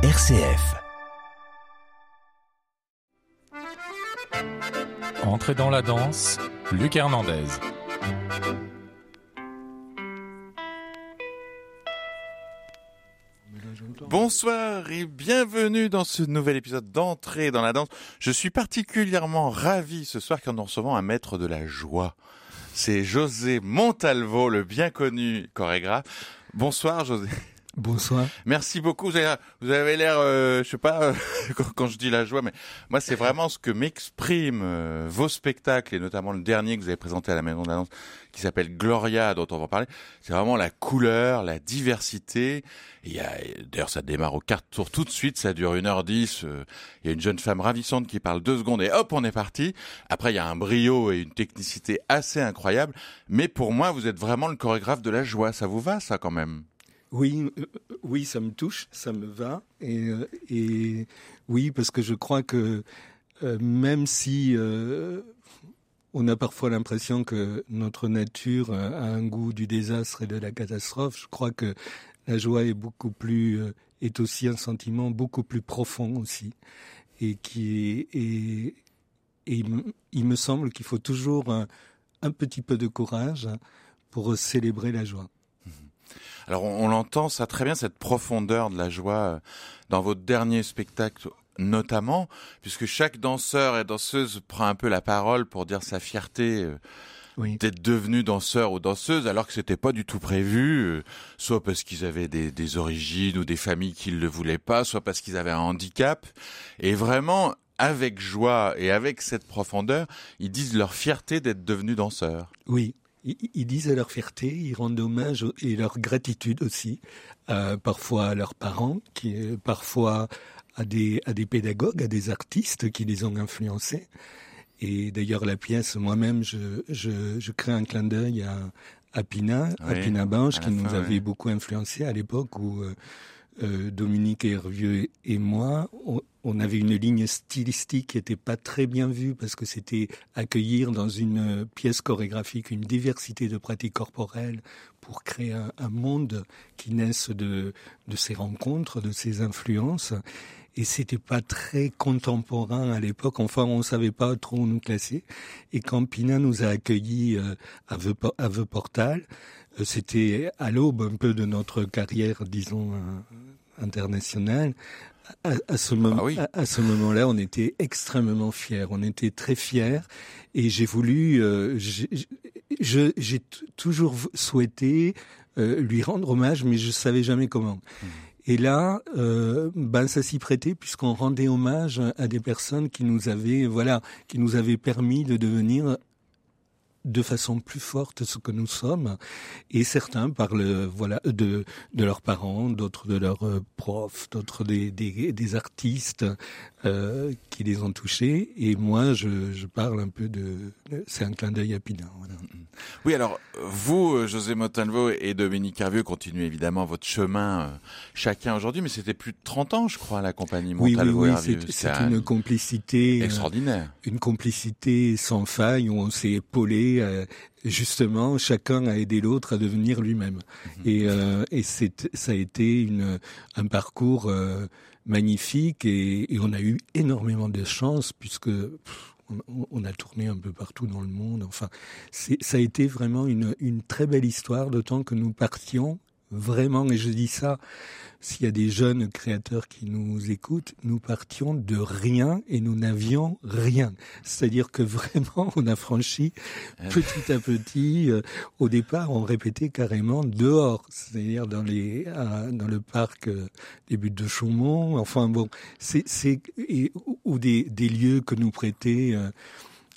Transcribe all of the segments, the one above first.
RCF. Entrez dans la danse, Luc Hernandez. Bonsoir et bienvenue dans ce nouvel épisode d'entrée dans la danse. Je suis particulièrement ravi ce soir quand nous recevons un maître de la joie. C'est José Montalvo, le bien connu chorégraphe. Bonsoir José. Bonsoir. Merci beaucoup. Vous avez, l'air, euh, je sais pas, euh, quand je dis la joie, mais moi c'est vraiment ce que m'expriment euh, vos spectacles et notamment le dernier que vous avez présenté à la Maison de la Danse qui s'appelle Gloria, dont on va parler. C'est vraiment la couleur, la diversité. Il y a, d'ailleurs, ça démarre au quart tour tout de suite. Ça dure une heure dix. Il y a une jeune femme ravissante qui parle deux secondes et hop, on est parti. Après, il y a un brio et une technicité assez incroyable. Mais pour moi, vous êtes vraiment le chorégraphe de la joie. Ça vous va, ça, quand même? Oui, euh, oui, ça me touche, ça me va, et, euh, oui, parce que je crois que euh, même si euh, on a parfois l'impression que notre nature a un goût du désastre et de la catastrophe, je crois que la joie est beaucoup plus, euh, est aussi un sentiment beaucoup plus profond aussi, et qui et, et il me semble qu'il faut toujours un petit peu de courage pour célébrer la joie. Alors on, on l'entend ça très bien cette profondeur de la joie euh, dans votre dernier spectacle notamment puisque chaque danseur et danseuse prend un peu la parole pour dire sa fierté euh, Oui. d'être devenu danseur ou danseuse alors que c'était pas du tout prévu euh, soit parce qu'ils avaient des, des origines ou des familles qui ne le voulaient pas soit parce qu'ils avaient un handicap. Et vraiment avec joie et avec cette profondeur ils disent leur fierté d'être devenus danseurs. Oui, ils, disent leur fierté, ils rendent hommage et leur gratitude aussi, euh, parfois à leurs parents, qui, euh, parfois à des, à des pédagogues, à des artistes qui les ont influencés. Et d'ailleurs, la pièce, moi-même, je, je, je crée un clin d'œil à, à Pina, à Oui, Pina Banche, à qui nous avait oui. beaucoup influencé à l'époque où euh, euh, Dominique Hervieux et moi, on, on avait une ligne stylistique qui n'était pas très bien vue parce que c'était accueillir dans une pièce chorégraphique une diversité de pratiques corporelles pour créer un, un monde qui naisse de, de ces rencontres, de ces influences. Et c'était pas très contemporain à l'époque. Enfin, on savait pas trop où nous classer. Et quand Pina nous a accueillis euh, à Veux Po- à Veux Portal, euh, c'était à l'aube un peu de notre carrière, disons, euh, internationale. À, à ce moment, Ah oui. à, à ce moment-là, on était extrêmement fiers. On était très fiers. Et j'ai voulu, euh, j'ai toujours souhaité euh, lui rendre hommage, mais je savais jamais comment. Et là, euh, ben ça s'y prêtait puisqu'on rendait hommage à des personnes qui nous avaient, voilà, qui nous avaient permis de devenir de façon plus forte ce que nous sommes. Et certains parlent, voilà, de de leurs parents, d'autres de leurs euh, profs, d'autres des, des des artistes euh, qui les ont touchés. Et moi, je, je parle un peu de, c'est un clin d'œil à Pina. Voilà. Oui, alors vous, euh, José Motalvo et Dominique Hervieux, continuez évidemment votre chemin euh, chacun aujourd'hui, mais c'était plus de 30 ans, je crois, la compagnie Oui, oui, Montalvo oui, Hervieux. c'est c'est un- une complicité. extraordinaire. une complicité sans faille où on s'est épaulé. Euh, justement, chacun a aidé l'autre à devenir lui-même. Et, euh, et c'est, ça a été une, un parcours euh, magnifique et, et on a eu énormément de chance puisque pff, on, on a tourné un peu partout dans le monde. Enfin, c'est, ça a été vraiment une, une très belle histoire, d'autant que nous partions vraiment, et je dis ça, s'il y a des jeunes créateurs qui nous écoutent, nous partions de rien et nous n'avions rien. C'est-à-dire que vraiment, on a franchi petit à petit. euh, au départ, on répétait carrément dehors, c'est-à-dire dans les à- dans le parc euh, des buttes de Chaumont. Enfin bon, c'est c'est ou- des des lieux que nous prêtaient.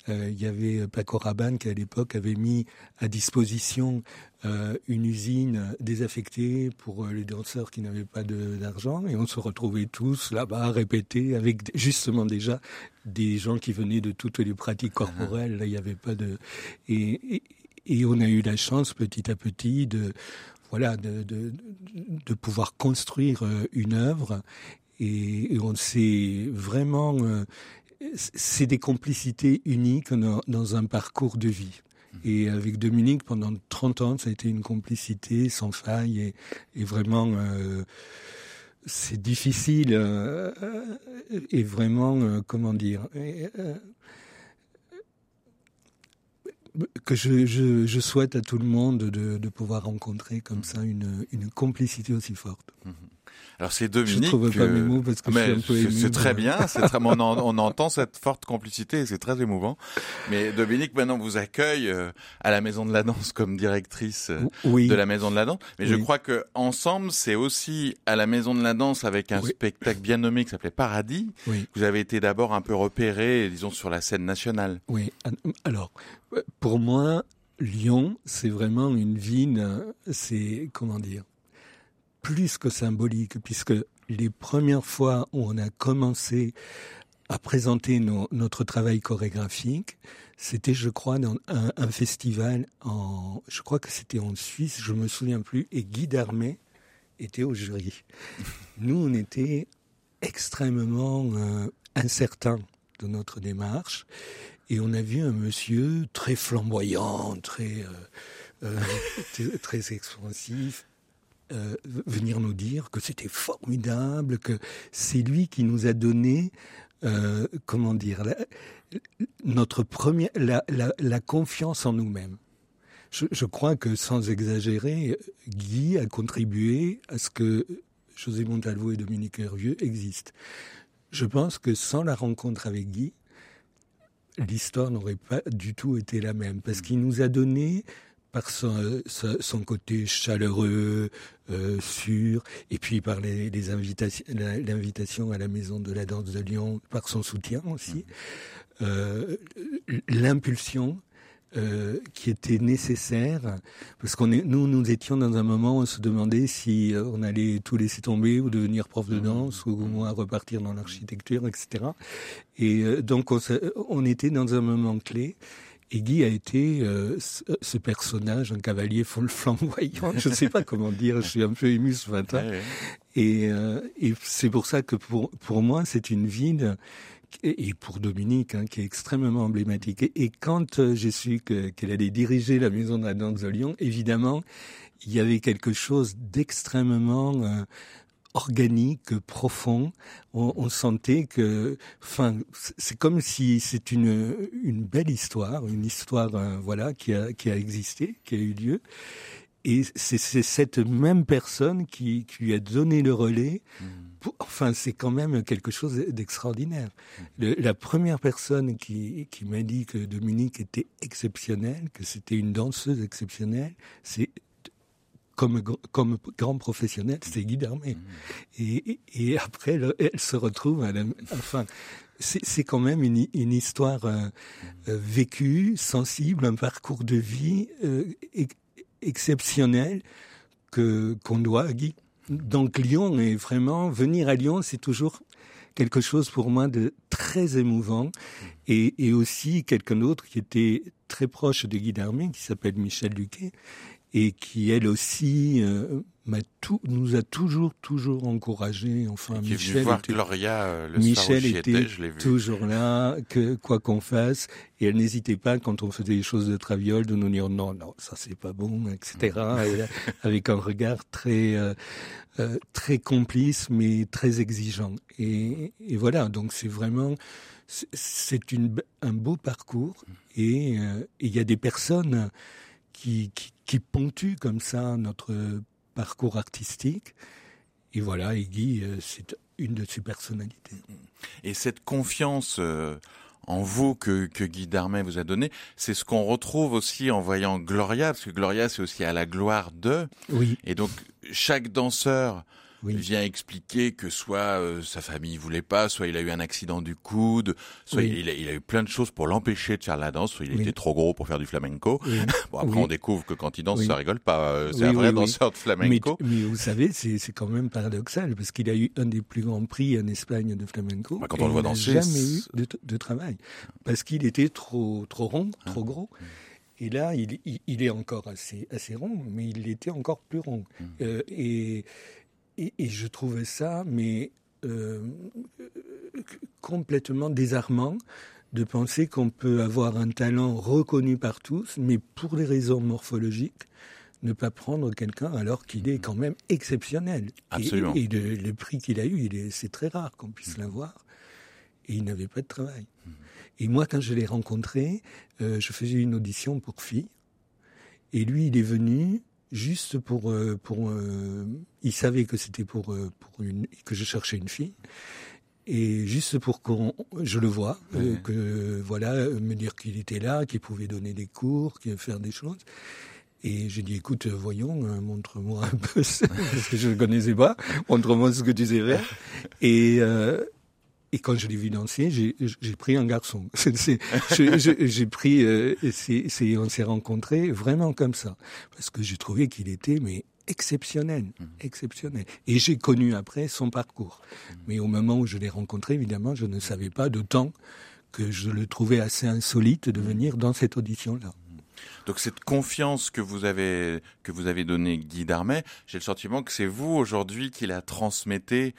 Euh, euh, il y avait Paco Rabanne qui à l'époque avait mis à disposition euh, une usine désaffectée pour euh, les danseurs qui n'avaient pas d'argent. Et on se retrouvait tous là-bas répéter avec justement déjà des gens qui venaient de toutes les pratiques corporelles. Là, il n'y avait pas de et, et, et on a eu la chance petit à petit de voilà de, de, de pouvoir construire euh, une œuvre. Et, on s'est vraiment euh, c'est des complicités uniques dans, un parcours de vie. Et avec Dominique, pendant 30 ans, ça a été une complicité sans faille et, et vraiment euh, c'est difficile et vraiment, comment dire, que je, je, je, souhaite à tout le monde de, de pouvoir rencontrer comme ça une, une complicité aussi forte. Alors c'est Dominique. Je trouve pas mes mots parce que mais C'est très bien, c'est très, on, on, entend cette forte complicité et c'est très émouvant. Mais Dominique maintenant vous accueille euh, à la Maison de la Danse comme directrice euh, oui. de la Maison de la Danse. Mais je crois que ensemble c'est aussi à la Maison de la Danse avec un spectacle bien nommé qui s'appelait Paradis. Vous avez été d'abord un peu repéré, disons sur la scène nationale. Oui. Alors pour moi, Lyon, c'est vraiment une ville, c'est, comment dire, plus que symbolique, puisque les premières fois où on a commencé à présenter notre travail chorégraphique, c'était, je crois, dans un, festival en, je crois que c'était en Suisse, je me souviens plus, et Guy Darmé était au jury. Nous, on était extrêmement euh, incertains de notre démarche, et on a vu un monsieur très flamboyant, très, euh, euh, très expansif, euh, venir nous dire que c'était formidable, que c'est lui qui nous a donné, euh, comment dire, la, notre première, la, confiance en nous-mêmes. Je, je, crois que sans exagérer, Guy a contribué à ce que José Montalvo et Dominique Hervieux existent. Je pense que sans la rencontre avec Guy, l'histoire n'aurait pas du tout été la même, parce qu'il nous a donné par son, son, côté chaleureux, euh, sûr, et puis par les, les invitations, l'invitation à la Maison de la Danse de Lyon, par son soutien aussi, mm. euh, l'impulsion euh, qui était nécessaire, parce qu'on est, nous, nous étions dans un moment où on se demandait si euh, on allait tout laisser tomber ou devenir prof de mmh. danse ou au moins repartir dans l'architecture, etc. Et euh, donc on, on, était dans un moment clé. Et Guy a été euh, ce, personnage, un cavalier flamboyant, je ne sais pas comment dire, je suis un peu ému ce matin. Et, et c'est pour ça que pour, pour moi, c'est une ville et pour Dominique, hein, qui est extrêmement emblématique. Et, quand euh, j'ai su qu'elle allait diriger la Maison de la Danse de Lyon, évidemment, il y avait quelque chose d'extrêmement euh, organique, profond. On, on, sentait que, enfin, c'est comme si c'est une une belle histoire, une histoire, euh, voilà, qui a qui a existé, qui a eu lieu. Et c'est cette même personne qui, qui, lui a donné le relais. Mmh. enfin, c'est quand même quelque chose d'extraordinaire. Mmh. La première personne qui, qui m'a dit que Dominique était exceptionnelle, que c'était une danseuse exceptionnelle, c'est comme, comme grand professionnel, c'est Guy Darmé. Mmh. Et, et, après, elle, se retrouve à la, enfin, c'est quand même une, une histoire euh, euh, vécue, sensible, un parcours de vie euh, exceptionnel que qu'on doit à Guy. Donc Lyon est vraiment venir à Lyon, c'est toujours quelque chose pour moi de très émouvant et, et aussi quelqu'un d'autre qui était très proche de Guy Darmé, qui s'appelle Michel Luquet et qui elle aussi euh, tout, nous a toujours, toujours encouragé. Enfin, qui Michel voir était, Gloria, euh, le Michel était, toujours là, que quoi qu'on fasse, et elle n'hésitait pas quand on faisait des choses de traviole de nous dire non, non, ça c'est pas bon, etc. Mm. avec un regard très, euh, euh, très complice, mais très exigeant. Et, et voilà, donc c'est vraiment, c'est une, un beau parcours, mm. et il y a des personnes qui, qui, qui ponctuent comme ça notre parcours artistique. Et voilà, Iggy, euh, c'est une de ses personnalités. Et cette confiance euh, en vous que, que Guy Darmet vous a donné, c'est ce qu'on retrouve aussi en voyant Gloria, parce que Gloria, c'est aussi à la gloire de. Oui. Et donc, chaque danseur oui. vient expliquer que soit euh, sa famille voulait pas, soit il a eu un accident du coude, soit il, a, il, a, eu plein de choses pour l'empêcher de faire la danse, soit il était trop gros pour faire du flamenco. bon après on découvre que quand il danse ça rigole pas, euh, c'est un vrai danseur de flamenco. Mais, mais vous savez c'est quand même paradoxal parce qu'il a eu un des plus grands prix en Espagne de flamenco. Bah, quand on le voit danser, jamais eu de, de, travail parce qu'il était trop trop rond, ah. trop gros. Et là, il, il, il, est encore assez, assez rond, mais il était encore plus rond. Mmh. Euh, et, et, et, je trouvais ça, mais euh, complètement désarmant de penser qu'on peut avoir un talent reconnu par tous, mais pour des raisons morphologiques, ne pas prendre quelqu'un alors qu'il est quand même exceptionnel. Absolument. Et, le, prix qu'il a eu, c'est très rare qu'on puisse mmh. l'avoir. Et il n'avait pas de travail. Mmh. Et moi, quand je l'ai rencontré, euh, je faisais une audition pour fille. Et lui, il est venu juste pour euh, pour euh, il savait que c'était pour pour une que je cherchais une fille. Et juste pour qu'on je le vois que voilà me dire qu'il était là qu'il pouvait donner des cours qu'il faire des choses. Et j'ai dit, écoute, voyons, montre-moi un peu, parce que je ne connaissais pas, montre-moi ce que tu sais faire. Et, euh, et quand je l'ai vu danser, j'ai pris un garçon. J'ai pris, euh, c'est on s'est rencontrés vraiment comme ça, parce que j'ai trouvé qu'il était mais exceptionnel, mmh. exceptionnel. Et j'ai connu après son parcours. Mmh. Mais au moment où je l'ai rencontré, évidemment, je ne savais pas de temps que je le trouvais assez insolite de mmh. venir dans cette audition-là. Donc cette confiance que vous avez que vous avez donnée Guy Darmet, j'ai le sentiment que c'est vous aujourd'hui qui la transmettez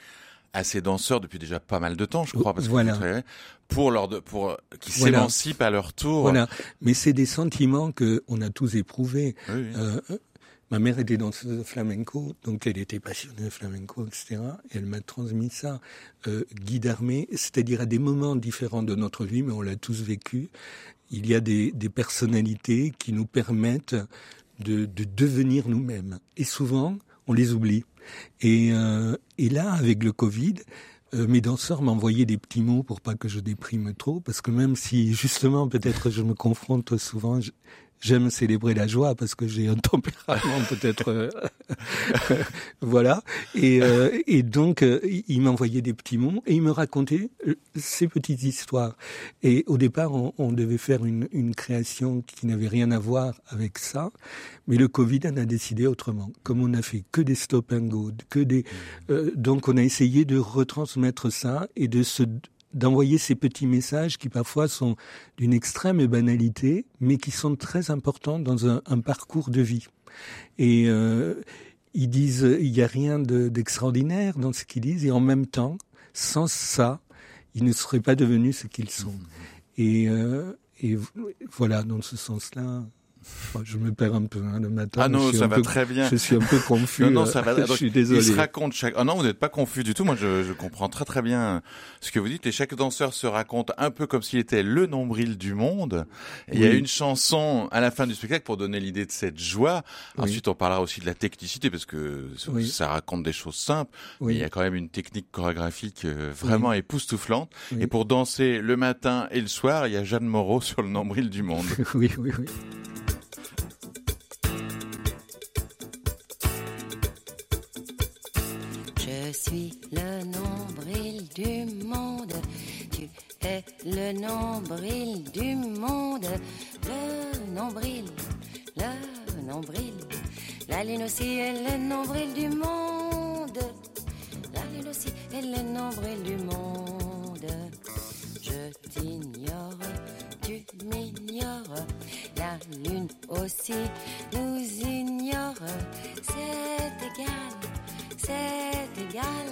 à ces danseurs depuis déjà pas mal de temps, je crois, parce que pour leur de, pour qui s'émancipent à leur tour. Voilà, mais c'est des sentiments que on a tous éprouvés. Euh, ma mère était danseuse de flamenco, donc elle était passionnée de flamenco, etc. Et elle m'a transmis ça. Euh, Guy d'armée, c'est-à-dire à des moments différents de notre vie, mais on l'a tous vécu. Il y a des, des personnalités qui nous permettent de, de devenir nous-mêmes. Et souvent, on les oublie. Et, euh, et là, avec le Covid, euh, mes danseurs m'envoyaient des petits mots pour pas que je déprime trop, parce que même si justement peut-être je me confronte souvent, j'aime célébrer la joie parce que j'ai un tempérament peut-être euh, voilà. Et, euh, et donc euh, il m'envoyait des petits mots et il me racontait ces petites histoires. Et au départ on, on devait faire une, une création qui n'avait rien à voir avec ça. Mais le Covid en a décidé autrement. Comme on a fait que des stop and go que des donc on a essayé de retransmettre ça et de se d'envoyer ces petits messages qui parfois sont d'une extrême banalité, mais qui sont très importants dans un, un parcours de vie. Et euh, ils disent, il n'y a rien d'extraordinaire dans ce qu'ils disent, et en même temps, sans ça, ils ne seraient pas devenus ce qu'ils sont. Et, euh, et voilà, dans ce sens-là, je me perds un peu hein, le matin. Ah non, ça va très bien. Je suis un peu confus. non, non, ça va. je suis désolé. Il se raconte chaque. Ah non, vous n'êtes pas confus du tout. Moi, je, je, comprends très très bien ce que vous dites. Et chaque danseur se raconte un peu comme s'il était le nombril du monde. il y a une chanson à la fin du spectacle pour donner l'idée de cette joie. Ensuite, on parlera aussi de la technicité parce que ça raconte des choses simples. Mais il y a quand même une technique chorégraphique euh, vraiment époustouflante. Et pour danser le matin et le soir, il y a Jeanne Moreau sur le nombril du monde. oui, oui, oui. Le nombril du monde. Tu es le nombril du monde. Le nombril, le nombril. La lune aussi est le nombril du monde. La lune aussi est le nombril du monde. Je t'ignore, tu m'ignores. La lune aussi nous ignore. C'est égal c'est égal.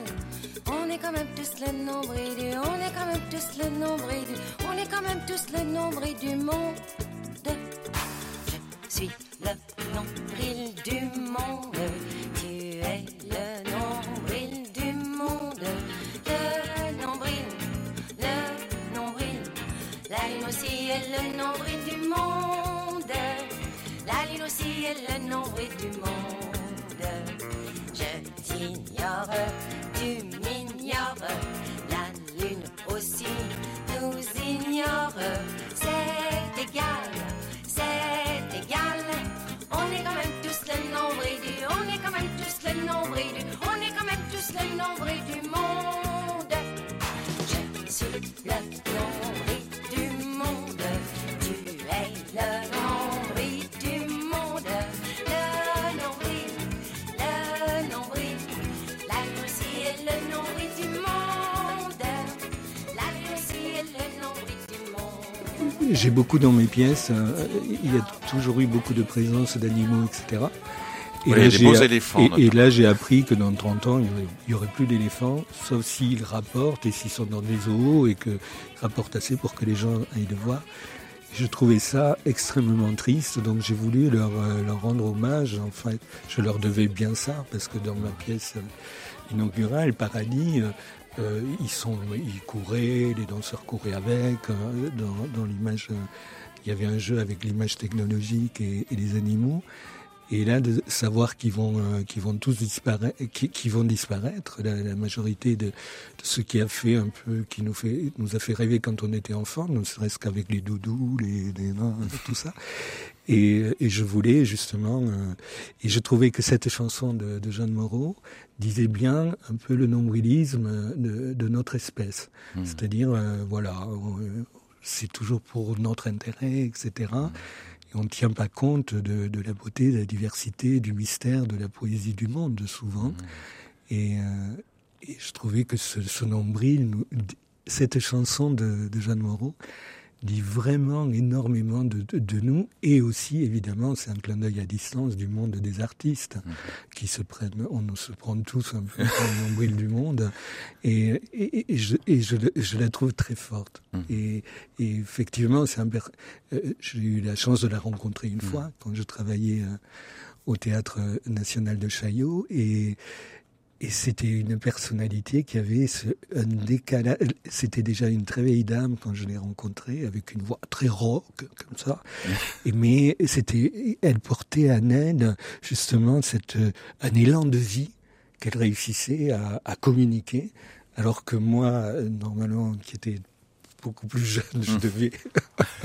On est quand même tous le nombril du, on est quand même tous le nombril du, on est quand même tous le nombril du monde. Je suis J'ai beaucoup dans mes pièces. Euh, il y a toujours eu beaucoup de présence d'animaux, etc. Et, là, des éléphants, et, là, j'ai appris que dans 30 ans, il n'y aurait, plus d'éléphants, sauf s'ils rapportent et s'ils sont dans des zoos et qu'ils rapportent assez pour que les gens aillent le voir. Je trouvais ça extrêmement triste, donc j'ai voulu leur, euh, leur rendre hommage. Enfin, je leur devais bien ça, parce que dans ma pièce inaugurale, Paradis, ils, sont, ils couraient, les danseurs couraient avec. dans, dans l'image, il y avait un jeu avec l'image technologique et, et les animaux. Et là, de savoir qu'ils vont, euh, qu'ils vont tous disparaître, qui, vont disparaître, la, majorité de, de, ce qui a fait un peu, qui nous fait, nous a fait rêver quand on était enfant, ne serait-ce qu'avec les doudous, les, les tout ça. Et, et, je voulais justement, euh, et je trouvais que cette chanson de, de Jeanne Moreau disait bien un peu le nombrilisme de, de notre espèce. Mmh. C'est-à-dire, euh, voilà, c'est toujours pour notre intérêt, etc on ne tient pas compte de, la beauté, de la diversité, du mystère, de la poésie du monde, souvent. Mmh. Et, euh, et, je trouvais que ce, ce nombril, cette chanson de, de Jeanne Moreau, dit vraiment énormément de, de, nous et aussi évidemment c'est un clin d'œil à distance du monde des artistes mmh. qui se prennent on se prend tous un peu le nombril du monde et, et, et, je, et je, je, la trouve très forte mmh. et, effectivement c'est un euh, j'ai eu la chance de la rencontrer une mmh. fois quand je travaillais euh, au théâtre national de Chaillot et et c'était une personnalité qui avait ce, un décalage. C'était déjà une très vieille dame quand je l'ai rencontrée, avec une voix très rock, comme ça. Et mais c'était, elle portait en elle justement cette, un élan de vie qu'elle réussissait à, à, communiquer, alors que moi, normalement, qui était beaucoup plus jeune, je mmh. devais.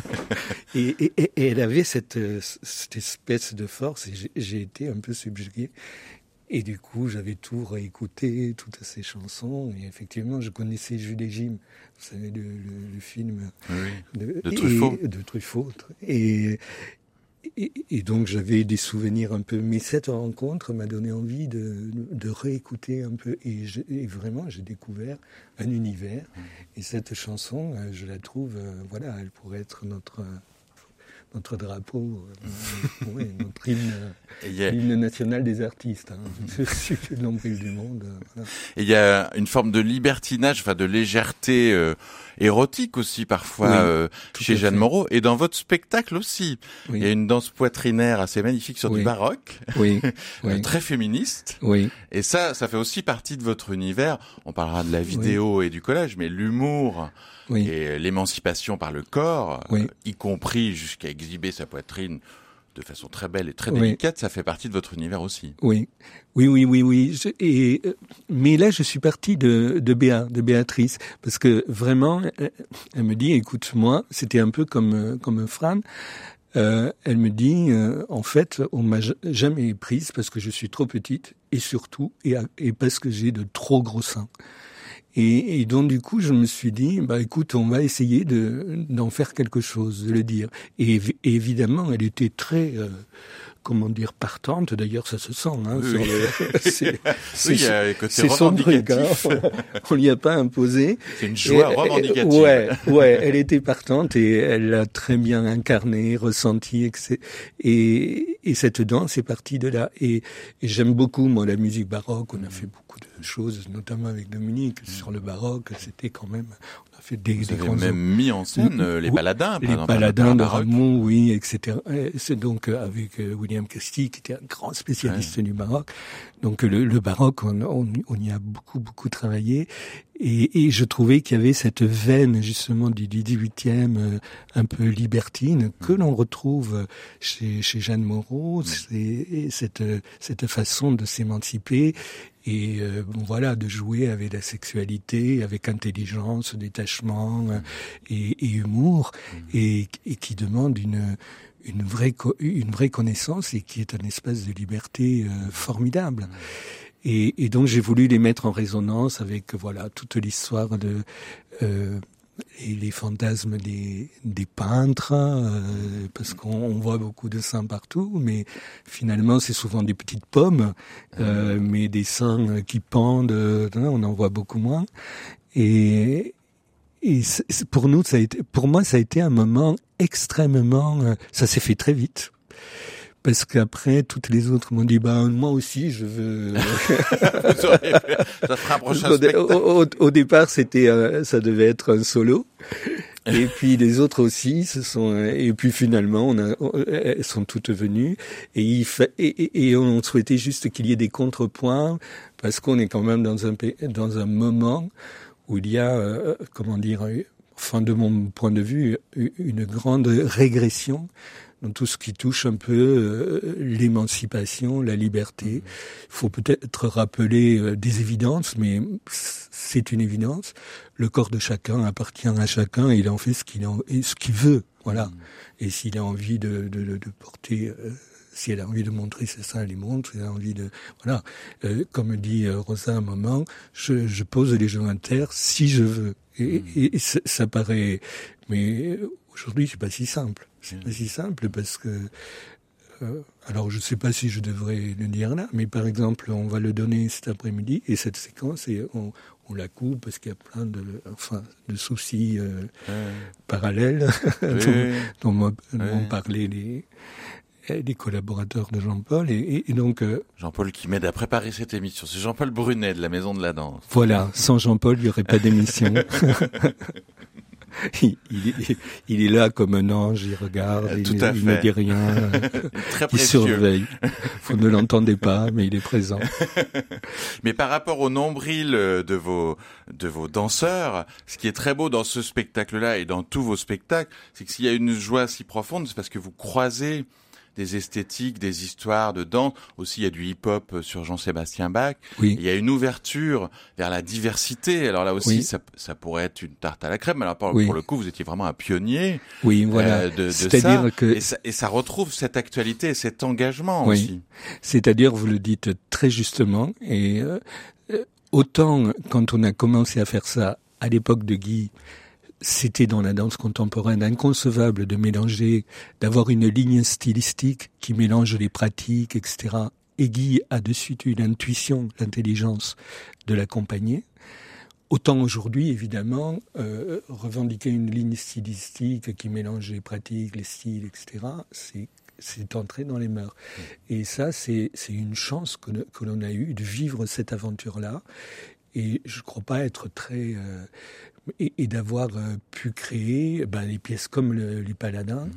et, et, et, elle avait cette, cette espèce de force, et j'ai été un peu subjugué. Et du coup, j'avais tout réécouté, toutes ces chansons. Et effectivement, je connaissais Jules Jim, vous savez, le, le, film de, de, Truffaut. Et, de Truffaut. Et, et, donc, j'avais des souvenirs un peu. Mais cette rencontre m'a donné envie de, de réécouter un peu. Et, vraiment, j'ai découvert un univers. Mmh. Et cette chanson, euh, je la trouve, euh, voilà, elle pourrait être notre notre drapeau, euh, oui, notre hymne, national des artistes. Hein. C'est le nombril du monde. Euh, Et il y a une forme de libertinage, enfin de légèreté euh, érotique aussi parfois chez Jeanne Moreau. Et dans votre spectacle aussi, il y a une danse poitrinaire assez magnifique sur du baroque, oui. très féministe. Oui. Et ça, ça fait aussi partie de votre univers. On parlera de la vidéo et du collage, mais l'humour oui. et l'émancipation par le corps, euh, y compris jusqu'à exhiber sa poitrine de façon très belle et très délicate, ça fait partie de votre univers aussi. Oui, oui, oui, oui, oui. et euh, mais là, je suis parti de de Béa, de Béatrice, parce que vraiment, elle me dit, écoute-moi, c'était un peu comme euh, comme Fran. Euh, elle me dit, en fait, on m'a jamais prise parce que je suis trop petite et surtout et, et parce que j'ai de trop gros seins. Et, et, donc du coup, je me suis dit, bah écoute, on va essayer de d'en faire quelque chose, de le dire. Et, évidemment, elle était très euh, comment dire, partante. D'ailleurs, ça se sent. Hein, c'est son truc. Hein. On lui a pas imposé. C'est une joie revendicative. Ouais, ouais, elle était partante et elle l'a très bien incarné, ressenti. Et, et cette danse est partie de là. Et, et j'aime beaucoup, moi, la musique baroque. On a fait beaucoup de choses, notamment avec Dominique, sur le baroque. C'était quand même, fait des, Vous avez même mis en scène euh, les baladins, les baladins de Ramon, oui, etc. C'est donc euh, avec euh, William Christie, qui était un grand spécialiste du baroque. Donc le, le baroque, on, on, on, y a beaucoup beaucoup travaillé, et, et je trouvais qu'il y avait cette veine justement du, du 18e, un peu libertine, que l'on retrouve chez, chez Jeanne Moreau. C'est cette cette façon de s'émanciper et euh, voilà de jouer avec la sexualité, avec intelligence, détachement euh, et, et, humour, mmh. et, et, qui demande une une vraie une vraie connaissance et qui est un espace de liberté euh, formidable. Mmh. Et, et, donc j'ai voulu les mettre en résonance avec voilà toute l'histoire de euh, et les fantasmes des, des peintres, euh, parce qu'on voit beaucoup de saints partout, mais finalement c'est souvent des petites pommes, euh, mais des saints qui pendent, euh, on en voit beaucoup moins. Et, et pour nous, ça a été, pour moi, ça a été un moment extrêmement, euh, ça s'est fait très vite parce qu'après toutes les autres m'ont dit bah moi aussi je veux. Ça fera un prochain au, au, au, départ c'était ça devait être un solo. Et puis les autres aussi, ce sont et puis finalement on a elles sont toutes venues. Et il fait et, et, on souhaitait juste qu'il y ait des contrepoints parce qu'on est quand même dans un dans un moment où il y a euh, comment dire enfin de mon point de vue une grande régression dans tout ce qui touche un peu euh, l'émancipation, la liberté. Il faut peut-être rappeler euh, des évidences, mais c'est une évidence. Le corps de chacun appartient à chacun et il en fait ce qu'il ce qu'il veut, voilà. Et s'il a envie de, de, de porter euh, si elle a envie de montrer ses seins, elle les montre. Si elle a envie de, voilà, comme dit Rosa à un moment, je, je pose les à terre si je veux. Et, et, et ça paraît, mais aujourd'hui c'est pas si simple. C'est pas si simple parce que euh, alors je ne sais pas si je devrais le dire là, mais par exemple, on va le donner cet après-midi et cette séquence, et on, on la coupe parce qu'il y a plein de, enfin, de soucis euh, parallèles dont, dont, dont parlaient les, les collaborateurs de Jean-Paul et, et, donc euh, Jean-Paul qui m'aide à préparer cette émission. C'est Jean-Paul Brunet de la Maison de la Danse. Voilà, sans Jean-Paul, il n'y aurait pas d'émission. il, il, est là comme un ange, il regarde, il, il ne dit rien, Très il surveille. Vous ne l'entendez pas, mais il est présent. mais par rapport au nombril de vos de vos danseurs, ce qui est très beau dans ce spectacle-là et dans tous vos spectacles, c'est que s'il y a une joie si profonde, c'est parce que vous croisez des esthétiques, des histoires de danse. Aussi, il y a du hip-hop sur Jean-Sébastien Bach. Oui. Il y a une ouverture vers la diversité. Alors là aussi, Oui. ça, ça pourrait être une tarte à la crème. Alors pour, Oui. pour le coup, vous étiez vraiment un pionnier Oui, voilà. euh, de, de C'est-à-dire ça. que Et ça. Et ça retrouve cette actualité et cet engagement Oui. aussi. C'est-à-dire, vous le dites très justement, et euh, euh, autant quand on a commencé à faire ça à l'époque de Guy, c'était dans la danse contemporaine inconcevable de mélanger, d'avoir une ligne stylistique qui mélange les pratiques, etc. Et Guy a de suite eu l'intuition, l'intelligence de l'accompagner. Autant aujourd'hui, évidemment, euh, revendiquer une ligne stylistique qui mélange les pratiques, les styles, etc., c'est c'est entré dans les mœurs. Et ça, c'est c'est une chance que, que l'on a eue de vivre cette aventure-là. Et je ne crois pas être très... euh, et, et d'avoir euh, pu créer ben, les pièces comme le, les paladins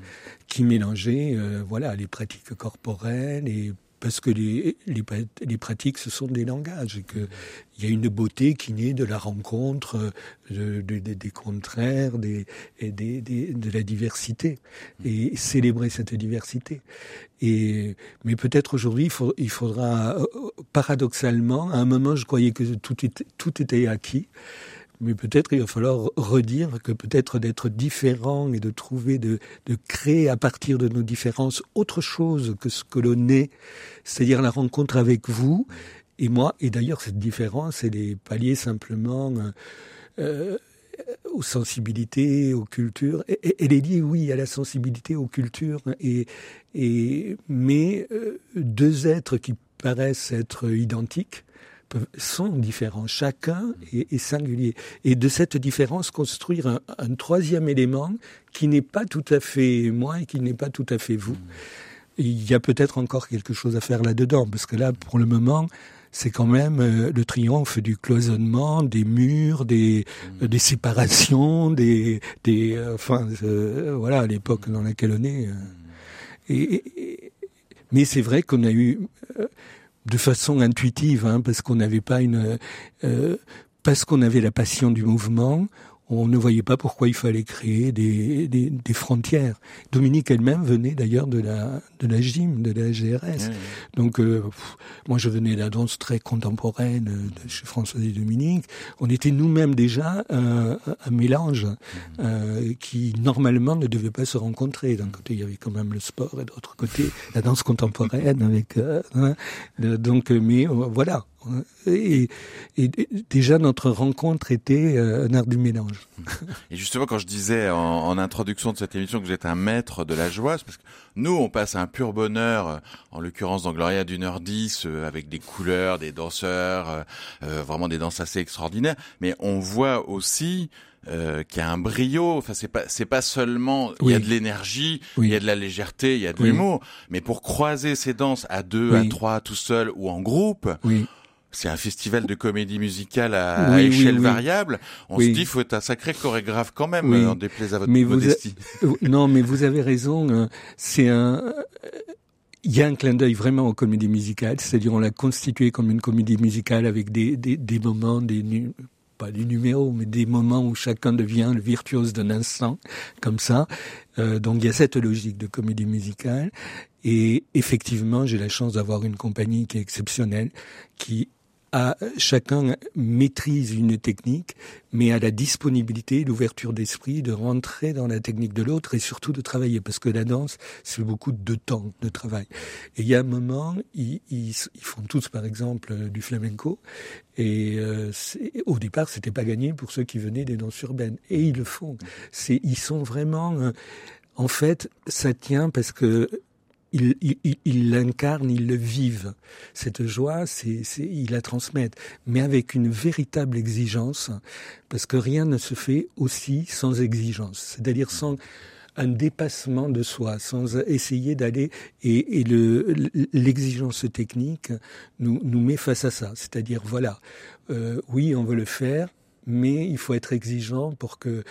qui mélangeaient euh, voilà, les pratiques corporelles et parce que les, les, pratiques, ce sont des langages, et qu'il y a une beauté qui naît de la rencontre euh, de, de- de- des contraires, des, et des, des- de la diversité, et célébrer cette diversité. Et, mais peut-être aujourd'hui, il, faut- il faudra, paradoxalement, à un moment, je croyais que tout était, tout était acquis. Mais peut-être il va falloir redire que peut-être d'être différent et de trouver, de, de créer à partir de nos différences autre chose que ce que l'on est, c'est-à-dire la rencontre avec vous et moi. Et d'ailleurs, cette différence, elle est palliée simplement euh, euh, aux sensibilités, aux cultures. Elle est liée, oui, à la sensibilité, aux cultures. Et, et, mais euh, deux êtres qui paraissent être identiques sont différents. Chacun est, singulier. Et de cette différence, construire un, troisième élément qui n'est pas tout à fait moi et qui n'est pas tout à fait vous. Il y a peut-être encore quelque chose à faire là-dedans, parce que là, pour le moment, c'est quand même euh, le triomphe du cloisonnement, des murs, des, euh, séparations, des, des, euh, enfin, voilà, l'époque dans laquelle on est. mais c'est vrai qu'on a eu, de façon intuitive, hein, parce qu'on n'avait pas une, euh, parce qu'on avait la passion du mouvement, on ne voyait pas pourquoi il fallait créer des, des, des frontières. Dominique elle-même venait d'ailleurs de la, de la gym, de la GRS. Donc, euh, pff, moi, je venais de la danse très contemporaine euh, de chez François et Dominique. On était nous-mêmes déjà euh, un mélange euh, qui, normalement, ne devait pas se rencontrer. D'un côté, il y avait quand même le sport et de l'autre côté, la danse contemporaine avec... euh, hein, euh, donc, mais voilà. Et, et- déjà, notre rencontre était euh, un art du mélange. Et justement, quand je disais en, en introduction de cette émission que vous êtes un maître de la joie, c'est parce que nous, on passe un pur bonheur, euh, en l'occurrence dans Gloria d'une heure dix, euh, avec des couleurs, des danseurs, euh, vraiment des danses assez extraordinaires. Mais on voit aussi euh, qu'il y a un brio. Enfin, c'est pas c'est pas seulement il y a de l'énergie, Oui. il y a de la légèreté, il y a de Oui. l'humour. Mais pour croiser ces danses à deux, à trois, tout seul ou en groupe, c'est un festival de comédie musicale à, échelle variable. On se dit, faut être un sacré chorégraphe quand même, en déplaise à votre mais modestie. non, mais vous avez raison. Hein. C'est un. Il y a un clin d'œil vraiment aux comédies musicales, c'est-à-dire on l'a constitué comme une comédie musicale avec des, des, des moments, des pas des numéros, mais des moments où chacun devient le virtuose d'un instant, comme ça. Euh, donc il y a cette logique de comédie musicale. Et effectivement, j'ai la chance d'avoir une compagnie qui est exceptionnelle, qui à chacun maîtrise une technique, mais à la disponibilité, l'ouverture d'esprit de rentrer dans la technique de l'autre et surtout de travailler, parce que la danse, c'est beaucoup de temps de travail. Et il y a un moment, ils, ils, font tous, par exemple, du flamenco, et euh, au départ, c'était pas gagné pour ceux qui venaient des danses urbaines, et ils le font. C'est, ils sont vraiment, euh, en fait, ça tient parce que ils il, l'incarnent, ils le vivent. Cette joie, c'est, ils la transmettent, mais avec une véritable exigence, parce que rien ne se fait aussi sans exigence, c'est-à-dire sans un dépassement de soi, sans essayer d'aller et, et le, l'exigence technique nous, nous met face à ça, c'est-à-dire voilà, euh, oui, on veut le faire, mais il faut être exigeant pour que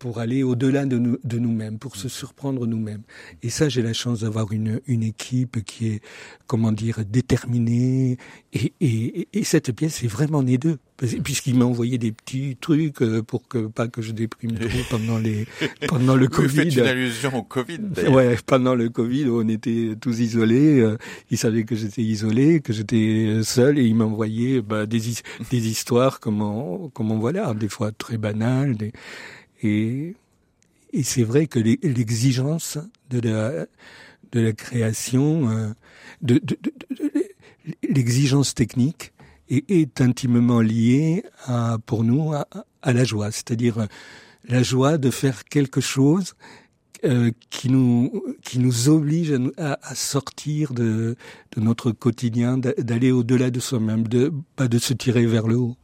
pour aller au-delà de, nous, de nous-mêmes, pour se surprendre nous-mêmes. Et ça, j'ai la chance d'avoir une, une équipe qui est, comment dire, déterminée. Et, et, et cette pièce est vraiment née d'eux. Puisqu'il m'a envoyé des petits trucs euh, pour que pas que je déprime trop pendant les pendant le Covid. Vous faites une allusion au Covid. Ouais, pendant le Covid, on était tous isolés. Euh, il savait que j'étais isolé, que j'étais seul, et il m'a envoyé bah, des des histoires comme on, comme on voilà, des fois très banales. Des, et, et c'est vrai que l'exigence de la, de la création, euh, de, de, de, l'exigence technique est, est, intimement liée à, pour nous à, à la joie, c'est-à-dire la joie de faire quelque chose euh, qui nous qui nous oblige à, à, sortir de, de notre quotidien, d'aller au-delà de soi-même, de pas de se tirer vers le haut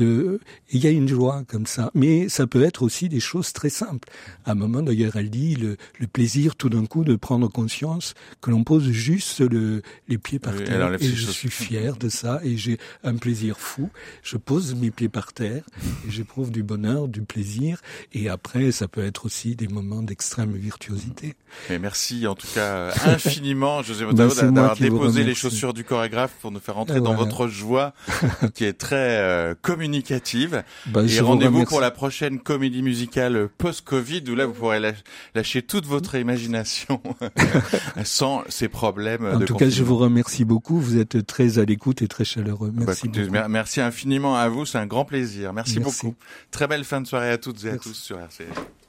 de, il y a une joie comme ça. Mais ça peut être aussi des choses très simples. À un moment, d'ailleurs, elle dit le, le plaisir tout d'un coup de prendre conscience que l'on pose juste le, les pieds par terre. Et je suis fier de ça et j'ai un plaisir fou. Je pose mes pieds par terre et j'éprouve du bonheur, du plaisir. Et après, ça peut être aussi des moments d'extrême virtuosité. Merci en tout cas infiniment, José Motavo, d'avoir déposé les chaussures du chorégraphe pour nous faire entrer dans votre joie qui est très euh, communicative. Bah, et rendez-vous pour la prochaine comédie musicale post-Covid où là vous pourrez lâcher toute votre imagination sans ces problèmes. En tout cas, je vous remercie beaucoup. Vous êtes très à l'écoute et très chaleureux. Bah, merci. merci infiniment à vous. C'est un grand plaisir. Merci, merci, beaucoup. Très belle fin de soirée à toutes et à tous sur RCS.